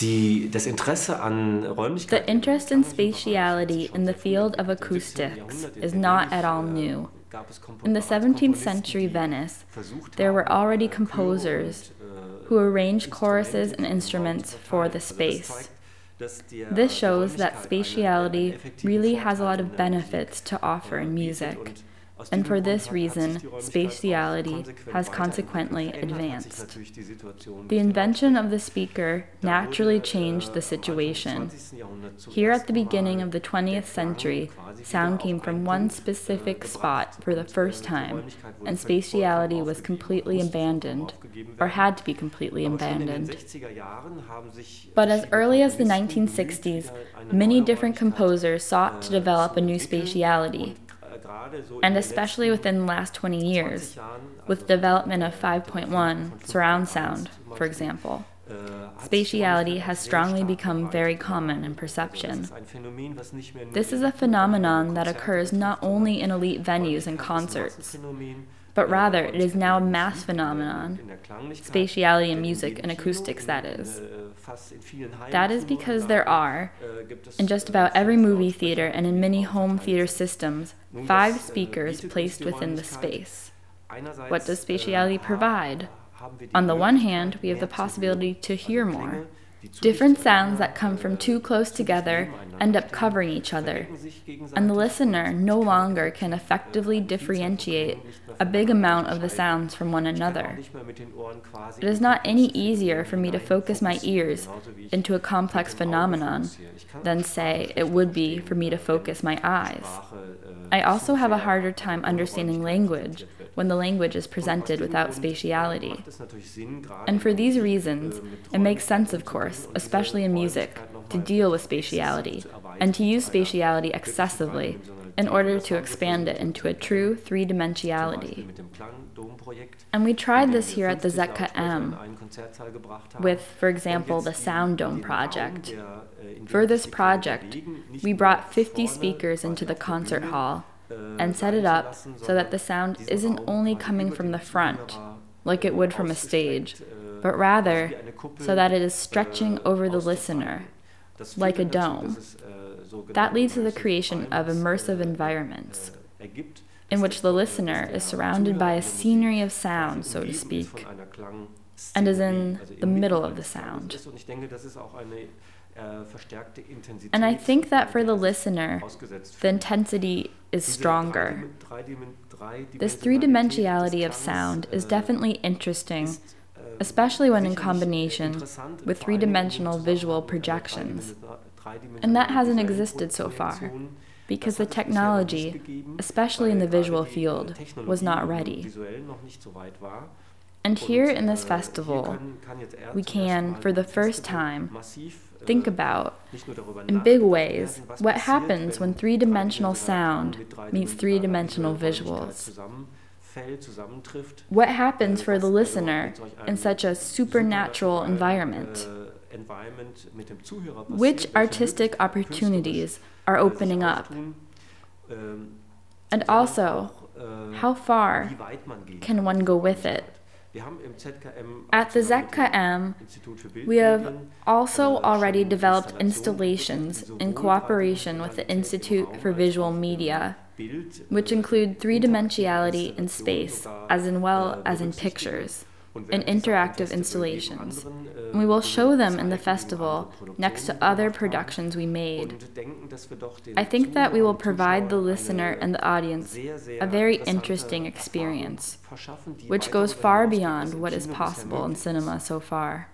Die, das Interesse an The interest in spatiality in the field of acoustics is not at all new. In the 17th century Venice, there were already composers who arranged choruses and instruments for the space. This shows that spatiality really has a lot of benefits to offer in music and for this reason, spatiality has consequently advanced. The invention of the speaker naturally changed the situation. Here at the beginning of the 20th century, sound came from one specific spot for the first time, and spatiality was completely abandoned, or had to be completely abandoned. But as early as the 1960s, many different composers sought to develop a new spatiality and especially within the last 20 years, with uh, development of 5.1 surround sound, for example. Uh, spatiality has strongly become very common in perception. This is a phenomenon that occurs not only in elite venues and concerts, but rather it is now a mass phenomenon. Spatiality in music and acoustics, that is. That is because there are, in just about every movie theater and in many home theater systems, five speakers placed within the space. What does spatiality provide? On the one hand, we have the possibility to hear more. Different sounds that come from too close together end up covering each other, and the listener no longer can effectively differentiate a big amount of the sounds from one another. It is not any easier for me to focus my ears into a complex phenomenon than, say, it would be for me to focus my eyes. I also have a harder time understanding language when the language is presented without spatiality. And for these reasons, it makes sense, of course, especially in music, to deal with spatiality and to use spatiality excessively in order to expand it into a true three dimensionality. And we tried this here at the ZKM with, for example, the Sound Dome project. For this project, we brought 50 speakers into the concert hall and set it up so that the sound isn't only coming from the front, like it would from a stage, but rather so that it is stretching over the listener, like a dome. That leads to the creation of immersive environments, in which the listener is surrounded by a scenery of sound, so to speak, and is in the middle of the sound. And I think that for the listener, the intensity is stronger. This three dimensionality of sound is definitely interesting, especially when in combination with three dimensional visual projections. And that hasn't existed so far, because the technology, especially in the visual field, was not ready. And here in this festival, we can, for the first time, think about, in big ways, what happens when three dimensional sound meets three dimensional visuals. What happens for the listener in such a supernatural environment? Which artistic opportunities are opening up? And also, how far can one go with it? At the ZKM, we have also already developed installations in cooperation with the Institute for Visual Media, which include three dimensionality in space as in well as in pictures and interactive installations. And we will show them in the festival next to other productions we made. I think that we will provide the listener and the audience a very interesting experience, which goes far beyond what is possible in cinema so far.